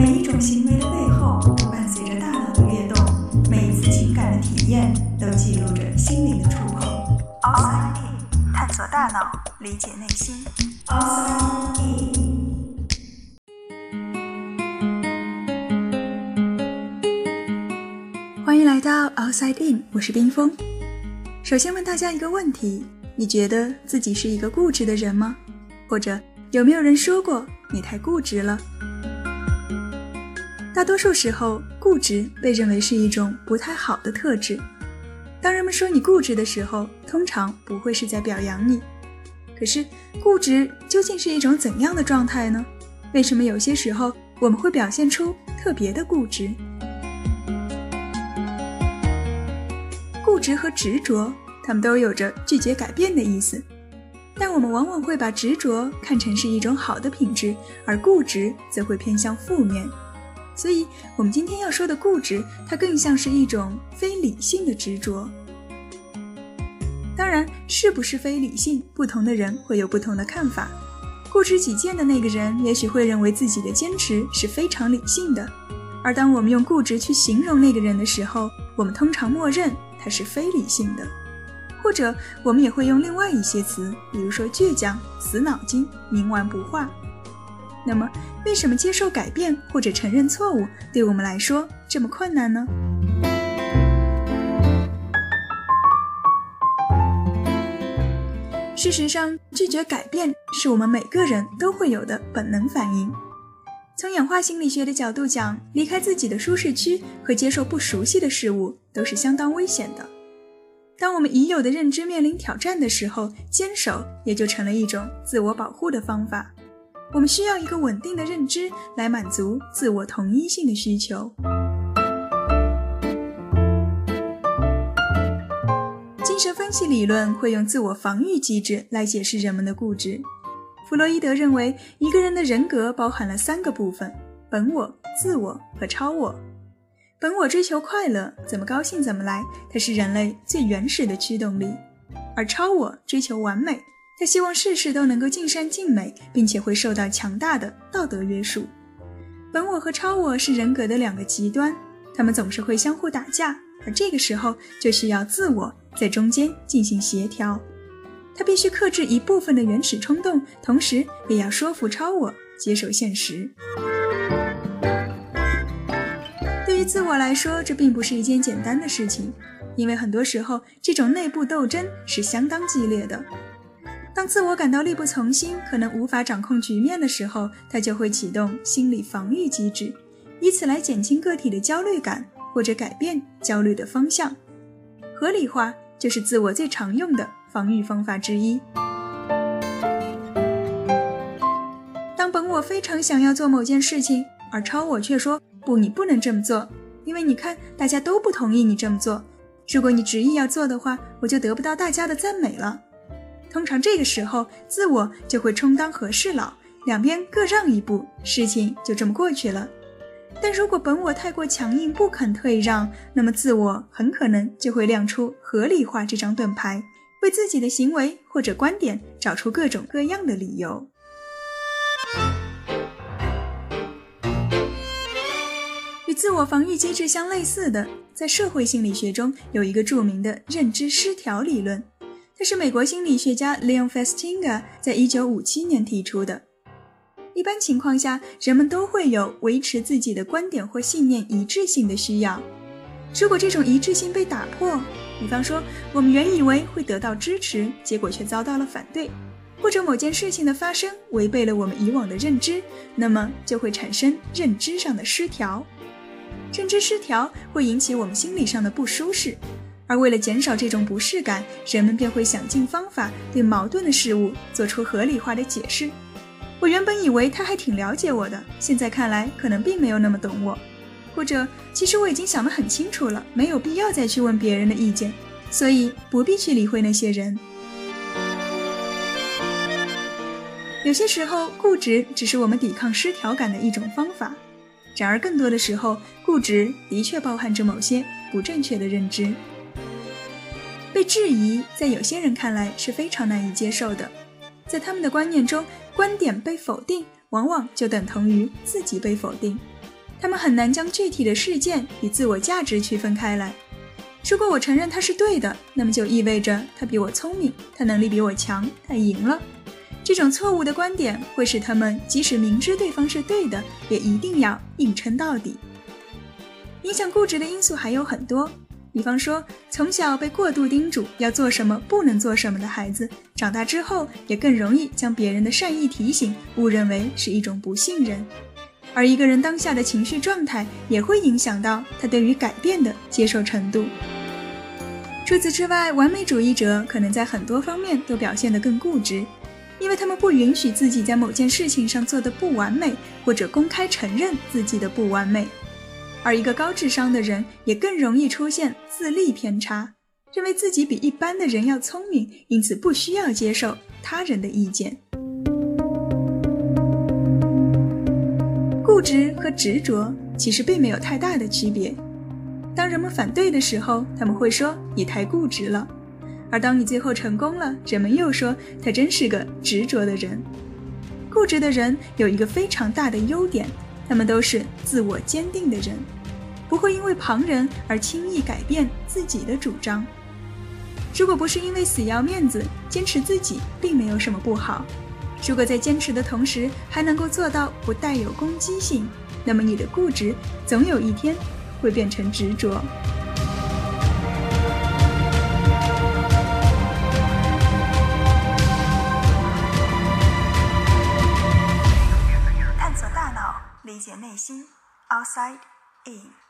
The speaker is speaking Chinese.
每一种行为的背后都伴随着大脑的跃动，每一次情感的体验都记录着心灵的触碰。Outside In，探索大脑，理解内心。Outside In。欢迎来到 Outside In，我是冰峰。首先问大家一个问题：你觉得自己是一个固执的人吗？或者有没有人说过你太固执了？大多数时候，固执被认为是一种不太好的特质。当人们说你固执的时候，通常不会是在表扬你。可是，固执究竟是一种怎样的状态呢？为什么有些时候我们会表现出特别的固执？固执和执着，它们都有着拒绝改变的意思，但我们往往会把执着看成是一种好的品质，而固执则会偏向负面。所以，我们今天要说的固执，它更像是一种非理性的执着。当然，是不是非理性，不同的人会有不同的看法。固执己见的那个人，也许会认为自己的坚持是非常理性的；而当我们用固执去形容那个人的时候，我们通常默认他是非理性的。或者，我们也会用另外一些词，比如说倔强、死脑筋、冥顽不化。那么，为什么接受改变或者承认错误对我们来说这么困难呢？事实上，拒绝改变是我们每个人都会有的本能反应。从演化心理学的角度讲，离开自己的舒适区和接受不熟悉的事物都是相当危险的。当我们已有的认知面临挑战的时候，坚守也就成了一种自我保护的方法。我们需要一个稳定的认知来满足自我同一性的需求。精神分析理论会用自我防御机制来解释人们的固执。弗洛伊德认为，一个人的人格包含了三个部分：本我、自我和超我。本我追求快乐，怎么高兴怎么来，它是人类最原始的驱动力；而超我追求完美。他希望事事都能够尽善尽美，并且会受到强大的道德约束。本我和超我是人格的两个极端，他们总是会相互打架，而这个时候就需要自我在中间进行协调。他必须克制一部分的原始冲动，同时也要说服超我接受现实。对于自我来说，这并不是一件简单的事情，因为很多时候这种内部斗争是相当激烈的。当自我感到力不从心，可能无法掌控局面的时候，他就会启动心理防御机制，以此来减轻个体的焦虑感或者改变焦虑的方向。合理化就是自我最常用的防御方法之一。当本我非常想要做某件事情，而超我却说不，你不能这么做，因为你看大家都不同意你这么做。如果你执意要做的话，我就得不到大家的赞美了。通常这个时候，自我就会充当和事佬，两边各让一步，事情就这么过去了。但如果本我太过强硬，不肯退让，那么自我很可能就会亮出合理化这张盾牌，为自己的行为或者观点找出各种各样的理由。与自我防御机制相类似的，在社会心理学中有一个著名的认知失调理论。这是美国心理学家 Leon Festinger 在一九五七年提出的。一般情况下，人们都会有维持自己的观点或信念一致性的需要。如果这种一致性被打破，比方说我们原以为会得到支持，结果却遭到了反对，或者某件事情的发生违背了我们以往的认知，那么就会产生认知上的失调。认知失调会引起我们心理上的不舒适。而为了减少这种不适感，人们便会想尽方法对矛盾的事物做出合理化的解释。我原本以为他还挺了解我的，现在看来可能并没有那么懂我。或者，其实我已经想得很清楚了，没有必要再去问别人的意见，所以不必去理会那些人。有些时候，固执只是我们抵抗失调感的一种方法。然而，更多的时候，固执的确包含着某些不正确的认知。被质疑，在有些人看来是非常难以接受的。在他们的观念中，观点被否定，往往就等同于自己被否定。他们很难将具体的事件与自我价值区分开来。如果我承认他是对的，那么就意味着他比我聪明，他能力比我强，他赢了。这种错误的观点会使他们即使明知对方是对的，也一定要硬撑到底。影响固执的因素还有很多，比方说，从小被过度叮嘱要做什么、不能做什么的孩子，长大之后也更容易将别人的善意提醒误认为是一种不信任。而一个人当下的情绪状态也会影响到他对于改变的接受程度。除此之外，完美主义者可能在很多方面都表现得更固执，因为他们不允许自己在某件事情上做的不完美，或者公开承认自己的不完美。而一个高智商的人也更容易出现自立偏差，认为自己比一般的人要聪明，因此不需要接受他人的意见。固执和执着其实并没有太大的区别。当人们反对的时候，他们会说你太固执了；而当你最后成功了，人们又说他真是个执着的人。固执的人有一个非常大的优点。他们都是自我坚定的人，不会因为旁人而轻易改变自己的主张。如果不是因为死要面子，坚持自己并没有什么不好。如果在坚持的同时还能够做到不带有攻击性，那么你的固执总有一天会变成执着。理解内心，outside in。